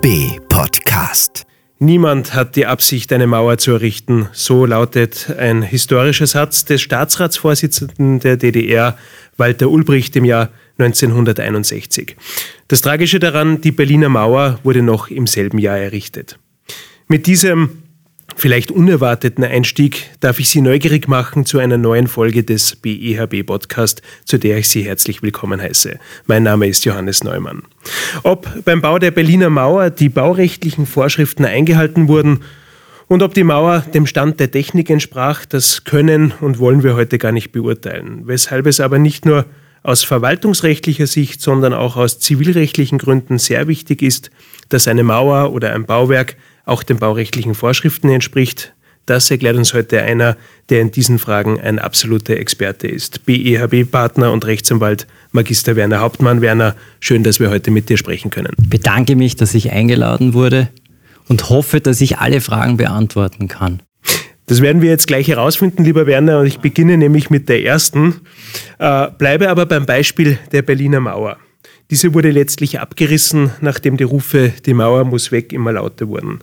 BEHB Podcast. Niemand hat die Absicht, eine Mauer zu errichten. So lautet ein historischer Satz des Staatsratsvorsitzenden der DDR, Walter Ulbricht, im Jahr 1961. Das Tragische daran, die Berliner Mauer wurde noch im selben Jahr errichtet. Mit diesem vielleicht unerwarteten Einstieg darf ich Sie neugierig machen zu einer neuen Folge des BEHB Podcast, zu der ich Sie herzlich willkommen heiße. Mein Name ist Johannes Neumann. Ob beim Bau der Berliner Mauer die baurechtlichen Vorschriften eingehalten wurden und ob die Mauer dem Stand der Technik entsprach, das können und wollen wir heute gar nicht beurteilen. Weshalb es aber nicht nur aus verwaltungsrechtlicher Sicht, sondern auch aus zivilrechtlichen Gründen sehr wichtig ist, dass eine Mauer oder ein Bauwerk auch den baurechtlichen Vorschriften entspricht. Das erklärt uns heute einer, der in diesen Fragen ein absoluter Experte ist. BEHB-Partner und Rechtsanwalt Magister Werner Hauptmann. Werner, schön, dass wir heute mit dir sprechen können. Ich bedanke mich, dass ich eingeladen wurde und hoffe, dass ich alle Fragen beantworten kann. Das werden wir jetzt gleich herausfinden, lieber Werner. Und ich beginne nämlich mit der ersten. Äh, bleibe aber beim Beispiel der Berliner Mauer. Diese wurde letztlich abgerissen, nachdem die Rufe, die Mauer muss weg, immer lauter wurden.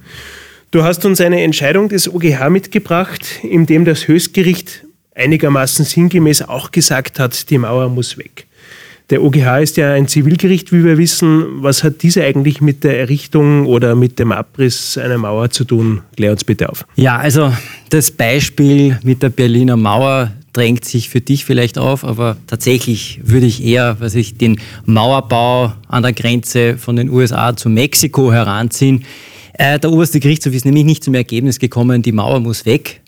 Du hast uns eine Entscheidung des OGH mitgebracht, in dem das Höchstgericht einigermaßen sinngemäß auch gesagt hat, die Mauer muss weg. Der OGH ist ja ein Zivilgericht, wie wir wissen. Was hat diese eigentlich mit der Errichtung oder mit dem Abriss einer Mauer zu tun? Klär uns bitte auf. Ja, also das Beispiel mit der Berliner Mauer drängt sich für dich vielleicht auf, aber tatsächlich würde ich eher, was ich den Mauerbau an der Grenze von den USA zu Mexiko heranziehen. Äh, der oberste Gerichtshof ist nämlich nicht zum Ergebnis gekommen, die Mauer muss weg.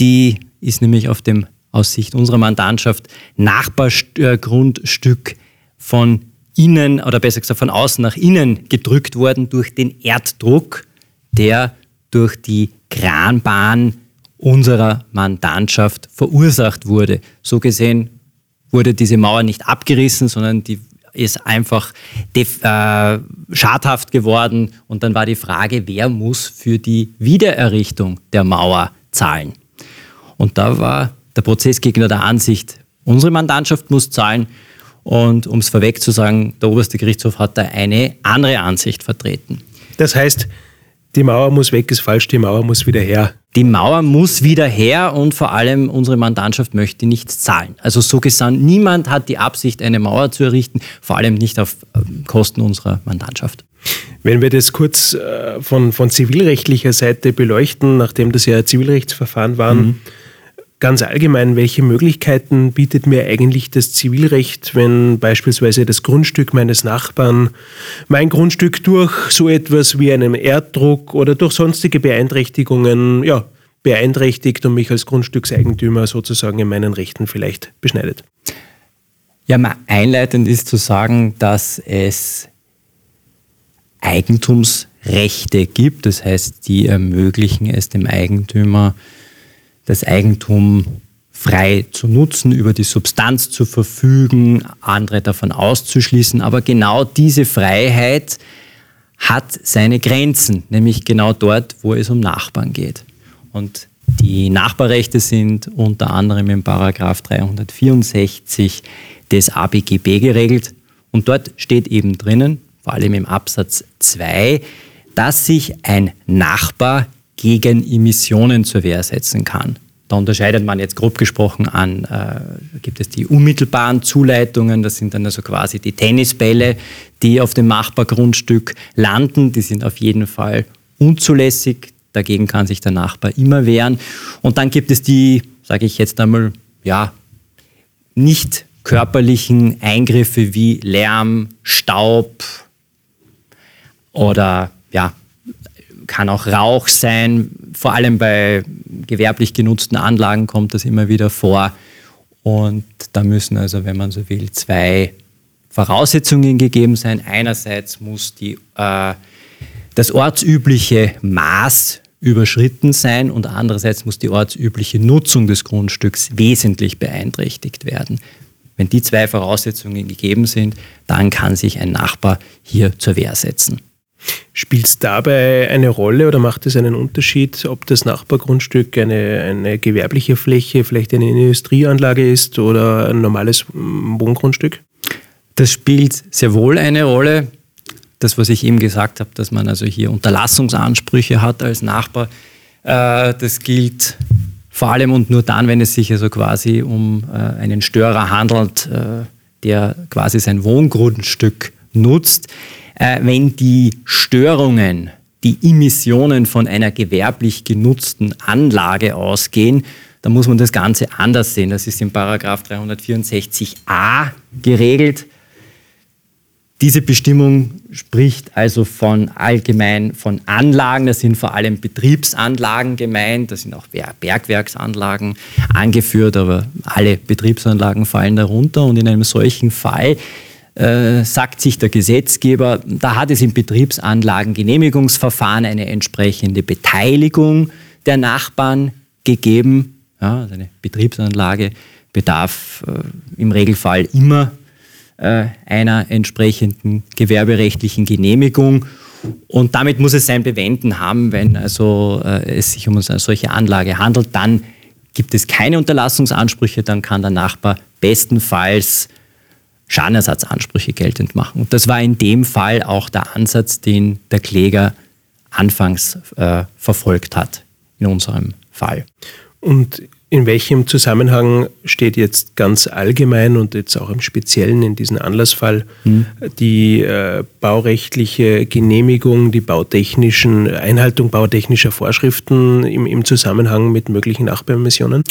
Die ist nämlich auf dem aus Sicht unserer Mandantschaft Nachbargrundstück von innen oder besser gesagt von außen nach innen gedrückt worden durch den Erddruck, der durch die Kranbahn unserer Mandantschaft verursacht wurde. So gesehen wurde diese Mauer nicht abgerissen, sondern die ist einfach äh, schadhaft geworden. Und dann war die Frage, wer muss für die Wiedererrichtung der Mauer zahlen? Und da war der Prozessgegner der Ansicht, unsere Mandantschaft muss zahlen. Und um es vorweg zu sagen, der oberste Gerichtshof hat da eine andere Ansicht vertreten. Das heißt, die Mauer muss weg, ist falsch, die Mauer muss wieder her. Die Mauer muss wieder her und vor allem unsere Mandantschaft möchte nichts zahlen. Also so gesagt, niemand hat die Absicht, eine Mauer zu errichten, vor allem nicht auf ähm, Kosten unserer Mandantschaft. Wenn wir das kurz äh, von, von zivilrechtlicher Seite beleuchten, nachdem das ja Zivilrechtsverfahren waren, mhm ganz allgemein, welche Möglichkeiten bietet mir eigentlich das Zivilrecht, wenn beispielsweise das Grundstück meines Nachbarn mein Grundstück durch so etwas wie einen Erddruck oder durch sonstige Beeinträchtigungen ja, beeinträchtigt und mich als Grundstückseigentümer sozusagen in meinen Rechten vielleicht beschneidet? Ja, mal einleitend ist zu sagen, dass es Eigentumsrechte gibt, das heißt, die ermöglichen es dem Eigentümer, das Eigentum frei zu nutzen, über die Substanz zu verfügen, andere davon auszuschließen. Aber genau diese Freiheit hat seine Grenzen, nämlich genau dort, wo es um Nachbarn geht. Und die Nachbarrechte sind unter anderem im Paragraph 364 des ABGB geregelt. Und dort steht eben drinnen, vor allem im Absatz 2, dass sich ein Nachbar gegen Emissionen zur Wehr setzen kann. Da unterscheidet man jetzt grob gesprochen an, äh, gibt es die unmittelbaren Zuleitungen, das sind dann also quasi die Tennisbälle, die auf dem Nachbargrundstück landen, die sind auf jeden Fall unzulässig, dagegen kann sich der Nachbar immer wehren. Und dann gibt es die, sage ich jetzt einmal, ja, nicht körperlichen Eingriffe wie Lärm, Staub oder ja, kann auch Rauch sein. Vor allem bei gewerblich genutzten Anlagen kommt das immer wieder vor. Und da müssen also, wenn man so will, zwei Voraussetzungen gegeben sein. Einerseits muss die, äh, das ortsübliche Maß überschritten sein und andererseits muss die ortsübliche Nutzung des Grundstücks wesentlich beeinträchtigt werden. Wenn die zwei Voraussetzungen gegeben sind, dann kann sich ein Nachbar hier zur Wehr setzen. Spielt es dabei eine Rolle oder macht es einen Unterschied, ob das Nachbargrundstück eine, eine gewerbliche Fläche, vielleicht eine Industrieanlage ist oder ein normales Wohngrundstück? Das spielt sehr wohl eine Rolle. das, was ich eben gesagt habe, dass man also hier Unterlassungsansprüche hat als Nachbar, äh, das gilt vor allem und nur dann, wenn es sich also quasi um äh, einen Störer handelt, äh, der quasi sein Wohngrundstück nutzt. Äh, wenn die Störungen, die Emissionen von einer gewerblich genutzten Anlage ausgehen, dann muss man das Ganze anders sehen. Das ist in Paragraph 364a geregelt. Diese Bestimmung spricht also von allgemein von Anlagen, das sind vor allem Betriebsanlagen gemeint, da sind auch Bergwerksanlagen angeführt, aber alle Betriebsanlagen fallen darunter und in einem solchen Fall äh, sagt sich der Gesetzgeber, da hat es im Betriebsanlagengenehmigungsverfahren eine entsprechende Beteiligung der Nachbarn gegeben. Ja, also eine Betriebsanlage bedarf äh, im Regelfall immer äh, einer entsprechenden gewerberechtlichen Genehmigung. Und damit muss es sein Bewenden haben, wenn also äh, es sich um eine solche Anlage handelt. Dann gibt es keine Unterlassungsansprüche, dann kann der Nachbar bestenfalls Schadenersatzansprüche geltend machen. Und das war in dem Fall auch der Ansatz, den der Kläger anfangs äh, verfolgt hat, in unserem Fall. Und in welchem Zusammenhang steht jetzt ganz allgemein und jetzt auch im Speziellen in diesem Anlassfall hm. die äh, baurechtliche Genehmigung, die bautechnischen Einhaltung bautechnischer Vorschriften im, im Zusammenhang mit möglichen Nachbarmissionen?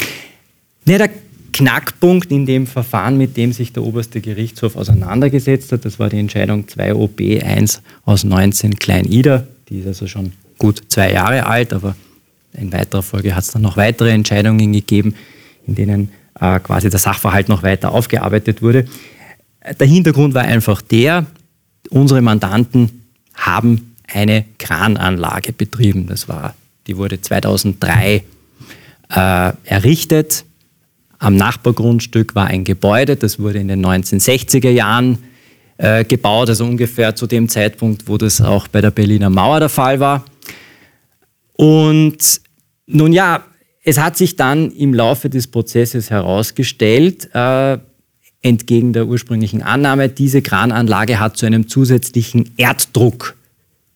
Ja, der Knackpunkt in dem Verfahren, mit dem sich der oberste Gerichtshof auseinandergesetzt hat, das war die Entscheidung 2 OB 1 aus 19 Klein Ida. Die ist also schon gut zwei Jahre alt, aber in weiterer Folge hat es dann noch weitere Entscheidungen gegeben, in denen äh, quasi der Sachverhalt noch weiter aufgearbeitet wurde. Der Hintergrund war einfach der, unsere Mandanten haben eine Krananlage betrieben. Das war, die wurde 2003 äh, errichtet. Am Nachbargrundstück war ein Gebäude, das wurde in den 1960er Jahren äh, gebaut, also ungefähr zu dem Zeitpunkt, wo das auch bei der Berliner Mauer der Fall war. Und nun ja, es hat sich dann im Laufe des Prozesses herausgestellt, äh, entgegen der ursprünglichen Annahme, diese Krananlage hat zu einem zusätzlichen Erddruck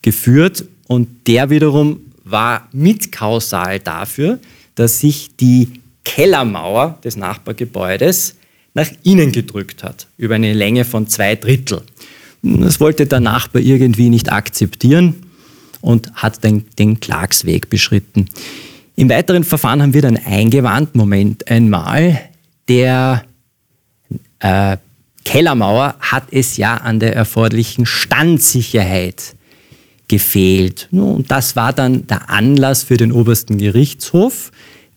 geführt und der wiederum war mitkausal dafür, dass sich die Kellermauer des Nachbargebäudes nach innen gedrückt hat, über eine Länge von zwei Drittel. Das wollte der Nachbar irgendwie nicht akzeptieren und hat den, den Klagsweg beschritten. Im weiteren Verfahren haben wir dann eingewandt, Moment einmal, der äh, Kellermauer hat es ja an der erforderlichen Standsicherheit gefehlt. Und das war dann der Anlass für den obersten Gerichtshof,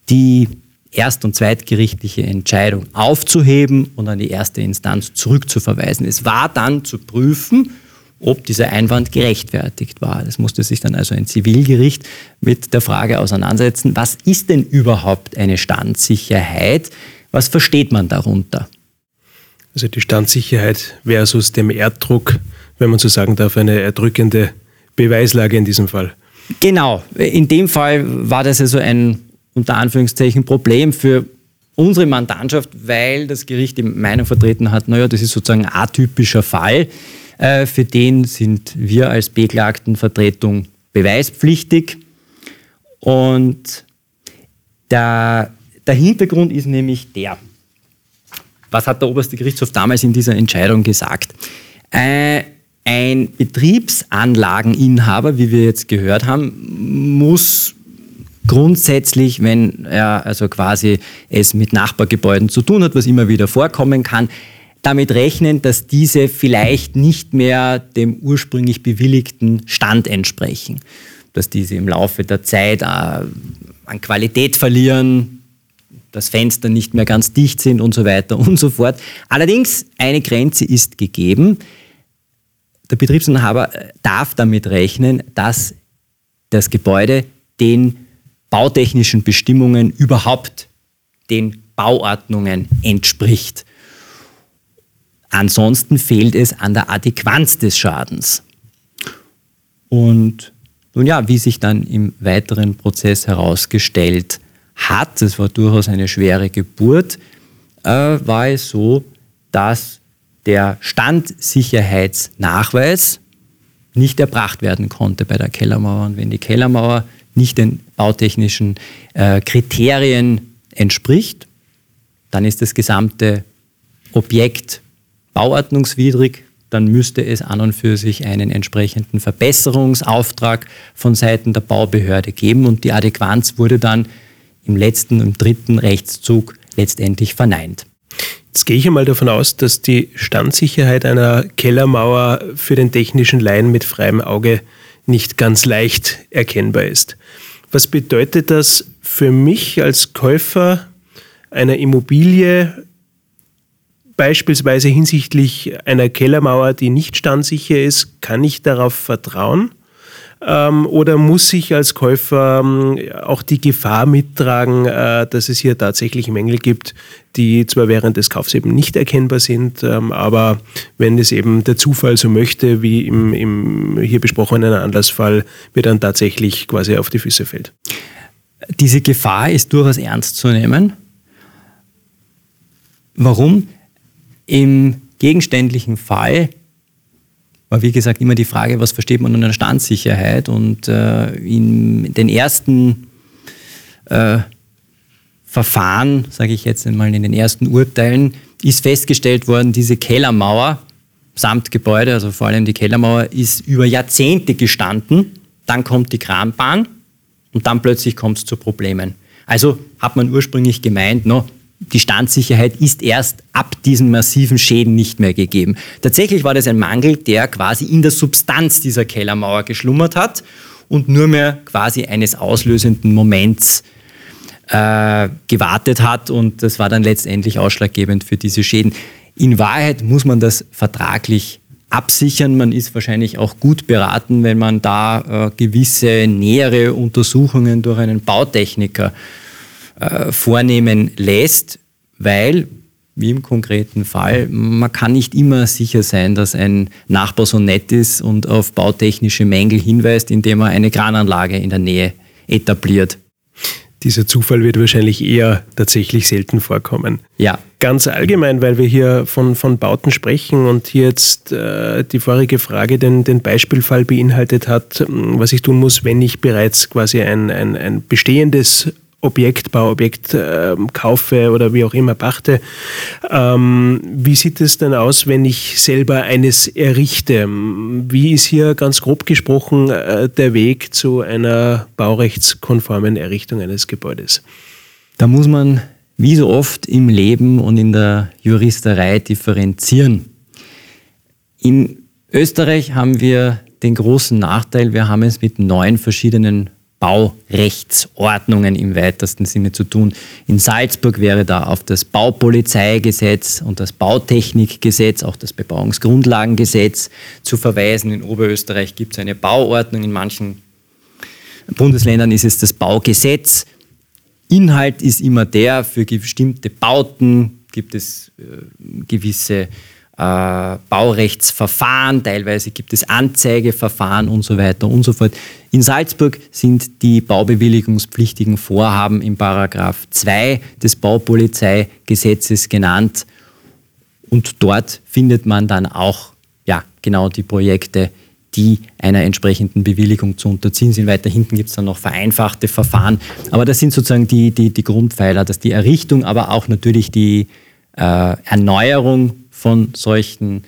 die erst- und zweitgerichtliche Entscheidung aufzuheben und an die erste Instanz zurückzuverweisen. Es war dann zu prüfen, ob dieser Einwand gerechtfertigt war. Das musste sich dann also ein Zivilgericht mit der Frage auseinandersetzen, was ist denn überhaupt eine Standsicherheit? Was versteht man darunter? Also die Standsicherheit versus dem Erddruck, wenn man so sagen darf, eine erdrückende Beweislage in diesem Fall. Genau, in dem Fall war das also ein unter Anführungszeichen Problem für unsere Mandantschaft, weil das Gericht die Meinung vertreten hat, naja, das ist sozusagen ein atypischer Fall. Äh, für den sind wir als Beklagtenvertretung beweispflichtig. Und der, der Hintergrund ist nämlich der, was hat der oberste Gerichtshof damals in dieser Entscheidung gesagt? Äh, ein Betriebsanlageninhaber, wie wir jetzt gehört haben, muss grundsätzlich, wenn er also quasi es mit Nachbargebäuden zu tun hat, was immer wieder vorkommen kann, damit rechnen, dass diese vielleicht nicht mehr dem ursprünglich bewilligten Stand entsprechen. Dass diese im Laufe der Zeit äh, an Qualität verlieren, das Fenster nicht mehr ganz dicht sind und so weiter und so fort. Allerdings, eine Grenze ist gegeben. Der Betriebsinhaber äh, darf damit rechnen, dass das Gebäude den bautechnischen Bestimmungen überhaupt den Bauordnungen entspricht. Ansonsten fehlt es an der Adäquanz des Schadens. Und nun ja, wie sich dann im weiteren Prozess herausgestellt hat, das war durchaus eine schwere Geburt, äh, war es so, dass der Standsicherheitsnachweis nicht erbracht werden konnte bei der Kellermauer. Und wenn die Kellermauer nicht den bautechnischen äh, Kriterien entspricht, dann ist das gesamte Objekt bauordnungswidrig, dann müsste es an und für sich einen entsprechenden Verbesserungsauftrag von Seiten der Baubehörde geben und die Adäquanz wurde dann im letzten und dritten Rechtszug letztendlich verneint. Jetzt gehe ich einmal davon aus, dass die Standsicherheit einer Kellermauer für den technischen Laien mit freiem Auge nicht ganz leicht erkennbar ist. Was bedeutet das für mich als Käufer einer Immobilie, beispielsweise hinsichtlich einer Kellermauer, die nicht standsicher ist? Kann ich darauf vertrauen? Ähm, oder muss ich als Käufer ähm, auch die Gefahr mittragen, äh, dass es hier tatsächlich Mängel gibt, die zwar während des Kaufs eben nicht erkennbar sind, ähm, aber wenn es eben der Zufall so möchte, wie im, im hier besprochenen Anlassfall, mir dann tatsächlich quasi auf die Füße fällt? Diese Gefahr ist durchaus ernst zu nehmen. Warum? Im gegenständlichen Fall war wie gesagt immer die Frage, was versteht man unter Standsicherheit? Und äh, in den ersten äh, Verfahren, sage ich jetzt einmal in den ersten Urteilen, ist festgestellt worden, diese Kellermauer samt Gebäude, also vor allem die Kellermauer, ist über Jahrzehnte gestanden. Dann kommt die Kranbahn und dann plötzlich kommt es zu Problemen. Also hat man ursprünglich gemeint, no, die Standsicherheit ist erst ab diesen massiven Schäden nicht mehr gegeben. Tatsächlich war das ein Mangel, der quasi in der Substanz dieser Kellermauer geschlummert hat und nur mehr quasi eines auslösenden Moments äh, gewartet hat und das war dann letztendlich ausschlaggebend für diese Schäden. In Wahrheit muss man das vertraglich absichern. Man ist wahrscheinlich auch gut beraten, wenn man da äh, gewisse nähere Untersuchungen durch einen Bautechniker äh, vornehmen lässt, weil, wie im konkreten Fall, man kann nicht immer sicher sein, dass ein Nachbar so nett ist und auf bautechnische Mängel hinweist, indem er eine Krananlage in der Nähe etabliert. Dieser Zufall wird wahrscheinlich eher tatsächlich selten vorkommen. Ja. Ganz allgemein, weil wir hier von, von Bauten sprechen und hier jetzt äh, die vorige Frage den, den Beispielfall beinhaltet hat, was ich tun muss, wenn ich bereits quasi ein, ein, ein bestehendes Objekt, Bauobjekt äh, kaufe oder wie auch immer pachte. Ähm, wie sieht es denn aus, wenn ich selber eines errichte? Wie ist hier ganz grob gesprochen äh, der Weg zu einer baurechtskonformen Errichtung eines Gebäudes? Da muss man wie so oft im Leben und in der Juristerei differenzieren. In Österreich haben wir den großen Nachteil, wir haben es mit neun verschiedenen Baurechtsordnungen im weitesten Sinne zu tun. In Salzburg wäre da auf das Baupolizeigesetz und das Bautechnikgesetz, auch das Bebauungsgrundlagengesetz zu verweisen. In Oberösterreich gibt es eine Bauordnung, in manchen Bundesländern ist es das Baugesetz. Inhalt ist immer der, für bestimmte Bauten gibt es äh, gewisse äh, Baurechtsverfahren, teilweise gibt es Anzeigeverfahren und so weiter und so fort. In Salzburg sind die baubewilligungspflichtigen Vorhaben im Paragraph 2 des Baupolizeigesetzes genannt und dort findet man dann auch ja, genau die Projekte, die einer entsprechenden Bewilligung zu unterziehen sind. Weiter hinten gibt es dann noch vereinfachte Verfahren. Aber das sind sozusagen die, die, die Grundpfeiler, dass die Errichtung, aber auch natürlich die äh, Erneuerung von solchen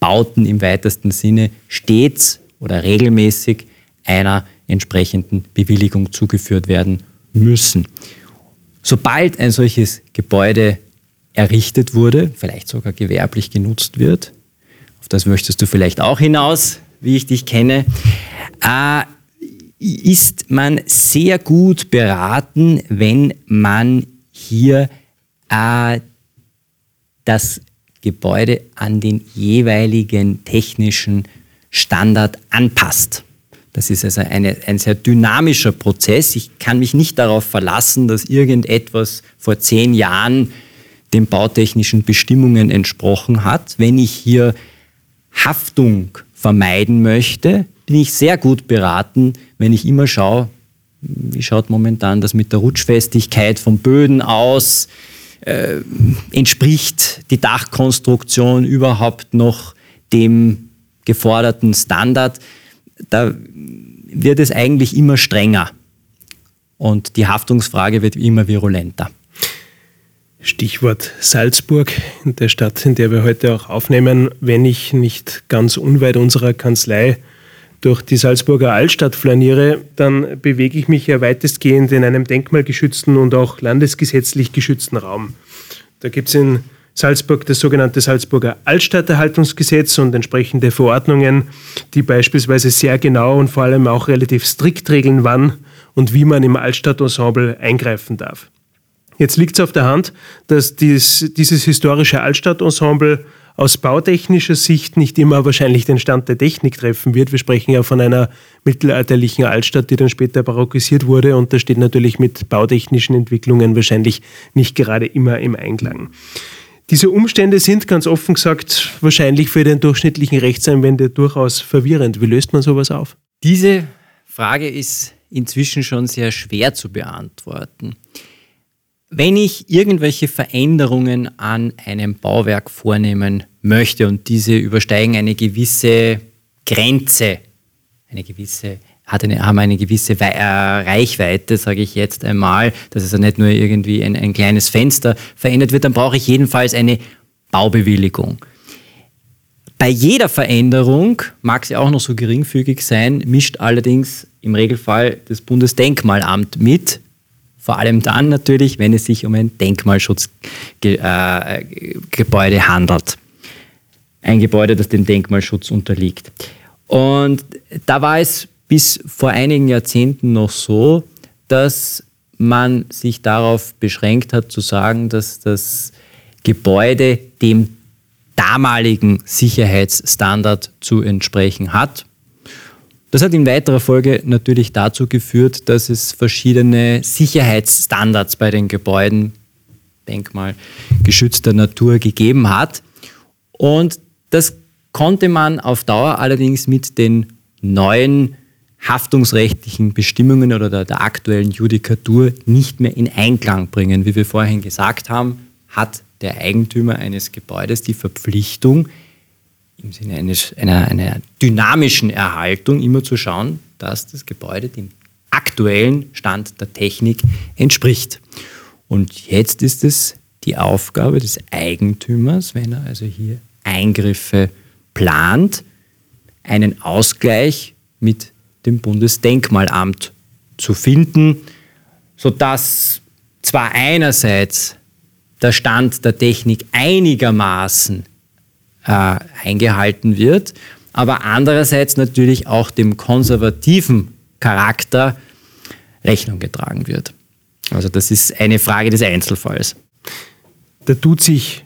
Bauten im weitesten Sinne stets oder regelmäßig einer entsprechenden Bewilligung zugeführt werden müssen. Sobald ein solches Gebäude errichtet wurde, vielleicht sogar gewerblich genutzt wird, auf das möchtest du vielleicht auch hinaus, wie ich dich kenne, äh, ist man sehr gut beraten, wenn man hier äh, das Gebäude an den jeweiligen technischen Standard anpasst. Das ist also eine, ein sehr dynamischer Prozess. Ich kann mich nicht darauf verlassen, dass irgendetwas vor zehn Jahren den bautechnischen Bestimmungen entsprochen hat. Wenn ich hier Haftung vermeiden möchte, bin ich sehr gut beraten, wenn ich immer schaue, wie schaut momentan das mit der Rutschfestigkeit von Böden aus, äh, entspricht die Dachkonstruktion überhaupt noch dem geforderten Standard, da wird es eigentlich immer strenger und die Haftungsfrage wird immer virulenter. Stichwort Salzburg, in der Stadt, in der wir heute auch aufnehmen. Wenn ich nicht ganz unweit unserer Kanzlei durch die Salzburger Altstadt flaniere, dann bewege ich mich ja weitestgehend in einem denkmalgeschützten und auch landesgesetzlich geschützten Raum. Da gibt es in Salzburg das sogenannte Salzburger Altstadterhaltungsgesetz und entsprechende Verordnungen, die beispielsweise sehr genau und vor allem auch relativ strikt regeln, wann und wie man im Altstadtensemble eingreifen darf. Jetzt liegt es auf der Hand, dass dies, dieses historische Altstadtensemble aus bautechnischer Sicht nicht immer wahrscheinlich den Stand der Technik treffen wird. Wir sprechen ja von einer mittelalterlichen Altstadt, die dann später barockisiert wurde und das steht natürlich mit bautechnischen Entwicklungen wahrscheinlich nicht gerade immer im Einklang. Diese Umstände sind ganz offen gesagt wahrscheinlich für den durchschnittlichen Rechtsanwender durchaus verwirrend. Wie löst man sowas auf? Diese Frage ist inzwischen schon sehr schwer zu beantworten. Wenn ich irgendwelche Veränderungen an einem Bauwerk vornehmen möchte und diese übersteigen eine gewisse Grenze, eine gewisse hat eine, haben eine gewisse äh, Reichweite, sage ich jetzt einmal, dass es ja nicht nur irgendwie ein, ein kleines Fenster verändert wird, dann brauche ich jedenfalls eine Baubewilligung. Bei jeder Veränderung, mag sie auch noch so geringfügig sein, mischt allerdings im Regelfall das Bundesdenkmalamt mit, vor allem dann natürlich, wenn es sich um ein Denkmalschutzgebäude äh, handelt. Ein Gebäude, das dem Denkmalschutz unterliegt. Und da war es bis vor einigen Jahrzehnten noch so, dass man sich darauf beschränkt hat zu sagen, dass das Gebäude dem damaligen Sicherheitsstandard zu entsprechen hat. Das hat in weiterer Folge natürlich dazu geführt, dass es verschiedene Sicherheitsstandards bei den Gebäuden denkmalgeschützter Natur gegeben hat. Und das konnte man auf Dauer allerdings mit den neuen haftungsrechtlichen Bestimmungen oder der, der, aktuellen Judikatur nicht mehr in Einklang bringen. Wie wir vorhin gesagt haben, hat der Eigentümer eines Gebäudes die Verpflichtung, im Sinne eines, einer, einer dynamischen Erhaltung immer zu schauen, dass das Gebäude dem aktuellen Stand der Technik entspricht. Und jetzt ist es die Aufgabe des Eigentümers, wenn er also hier Eingriffe plant, einen Ausgleich mit dem Bundesdenkmalamt zu finden, sodass zwar einerseits der Stand der Technik einigermaßen äh, eingehalten wird, aber andererseits natürlich auch dem konservativen Charakter Rechnung getragen wird. Also das ist eine Frage des Einzelfalls. Da tut sich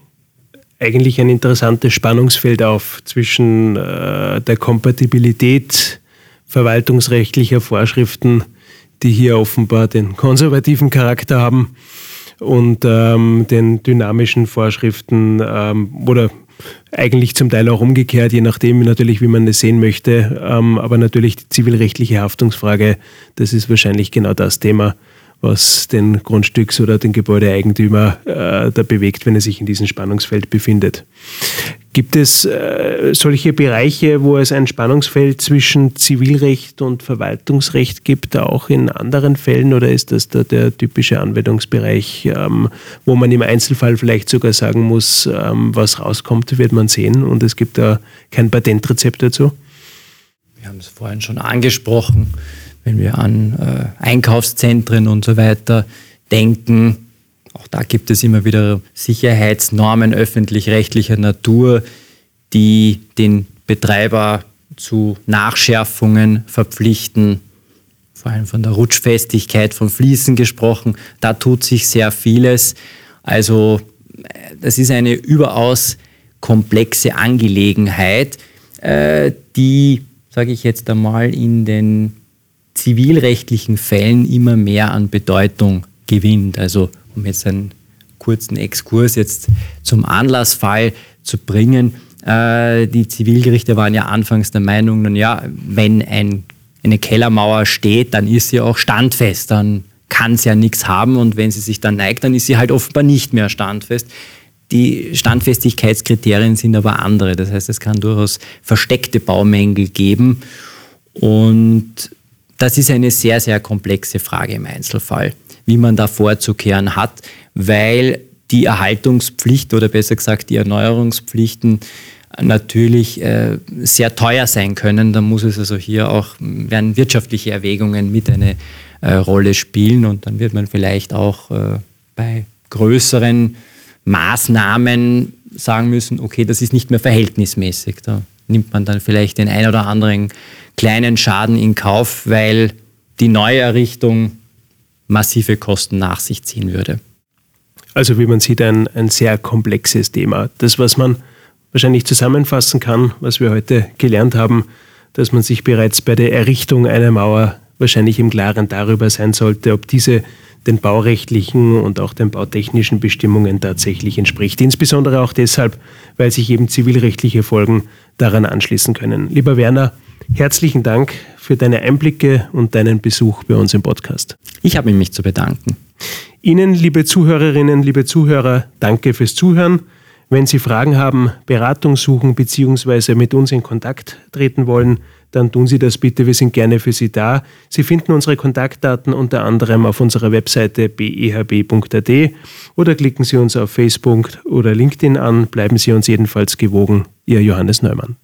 eigentlich ein interessantes Spannungsfeld auf zwischen äh, der Kompatibilität verwaltungsrechtlicher Vorschriften, die hier offenbar den konservativen Charakter haben und ähm, den dynamischen Vorschriften ähm, oder eigentlich zum Teil auch umgekehrt, je nachdem natürlich, wie man es sehen möchte. Ähm, aber natürlich die zivilrechtliche Haftungsfrage, das ist wahrscheinlich genau das Thema, was den Grundstücks- oder den Gebäudeeigentümer äh, da bewegt, wenn er sich in diesem Spannungsfeld befindet. Gibt es äh, solche Bereiche, wo es ein Spannungsfeld zwischen Zivilrecht und Verwaltungsrecht gibt, auch in anderen Fällen, oder ist das da der typische Anwendungsbereich, ähm, wo man im Einzelfall vielleicht sogar sagen muss, ähm, was rauskommt, wird man sehen und es gibt da kein Patentrezept dazu? Wir haben es vorhin schon angesprochen wenn wir an äh, Einkaufszentren und so weiter denken. Auch da gibt es immer wieder Sicherheitsnormen öffentlich-rechtlicher Natur, die den Betreiber zu Nachschärfungen verpflichten. Vor allem von der Rutschfestigkeit von Fliesen gesprochen. Da tut sich sehr vieles. Also das ist eine überaus komplexe Angelegenheit, äh, die, sage ich jetzt einmal, in den zivilrechtlichen Fällen immer mehr an Bedeutung gewinnt. Also um jetzt einen kurzen Exkurs jetzt zum Anlassfall zu bringen. Äh, die Zivilgerichte waren ja anfangs der Meinung, nun ja, wenn ein, eine Kellermauer steht, dann ist sie auch standfest, dann kann sie ja nichts haben und wenn sie sich dann neigt, dann ist sie halt offenbar nicht mehr standfest. Die Standfestigkeitskriterien sind aber andere. Das heißt, es kann durchaus versteckte Baumängel geben. Und das ist eine sehr, sehr komplexe Frage im Einzelfall, wie man da vorzukehren hat, weil die Erhaltungspflicht oder besser gesagt die Erneuerungspflichten natürlich äh, sehr teuer sein können. Da muss es also hier auch, werden wirtschaftliche Erwägungen mit eine äh, Rolle spielen und dann wird man vielleicht auch äh, bei größeren Maßnahmen sagen müssen, okay, das ist nicht mehr verhältnismäßig. Da nimmt man dann vielleicht den ein oder anderen kleinen Schaden in Kauf, weil die Neuerrichtung massive Kosten nach sich ziehen würde. Also wie man sieht, ein, ein sehr komplexes Thema. Das, was man wahrscheinlich zusammenfassen kann, was wir heute gelernt haben, dass man sich bereits bei der Errichtung einer Mauer wahrscheinlich im Klaren darüber sein sollte, ob diese den baurechtlichen und auch den bautechnischen Bestimmungen tatsächlich entspricht. Insbesondere auch deshalb, weil sich eben zivilrechtliche Folgen daran anschließen können. Lieber Werner, herzlichen Dank für deine Einblicke und deinen Besuch bei uns im Podcast. Ich habe mich zu bedanken. Ihnen, liebe Zuhörerinnen, liebe Zuhörer, danke fürs Zuhören. Wenn Sie Fragen haben, Beratung suchen bzw. mit uns in Kontakt treten wollen, dann tun Sie das bitte. Wir sind gerne für Sie da. Sie finden unsere Kontaktdaten unter anderem auf unserer Webseite behb.at oder klicken Sie uns auf Facebook oder LinkedIn an. Bleiben Sie uns jedenfalls gewogen. Ihr Johannes Neumann.